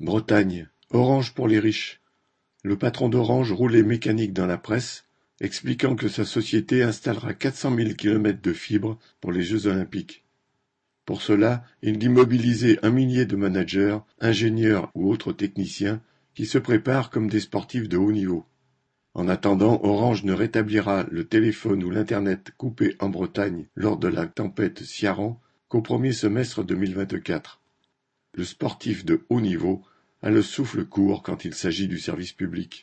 Bretagne, Orange pour les riches. Le patron d'Orange roulait mécanique dans la presse, expliquant que sa société installera 400 000 km de fibres pour les Jeux olympiques. Pour cela, il dit mobiliser un millier de managers, ingénieurs ou autres techniciens qui se préparent comme des sportifs de haut niveau. En attendant, Orange ne rétablira le téléphone ou l'Internet coupé en Bretagne lors de la tempête Ciaran qu'au premier semestre 2024. Le sportif de haut niveau a le souffle court quand il s'agit du service public.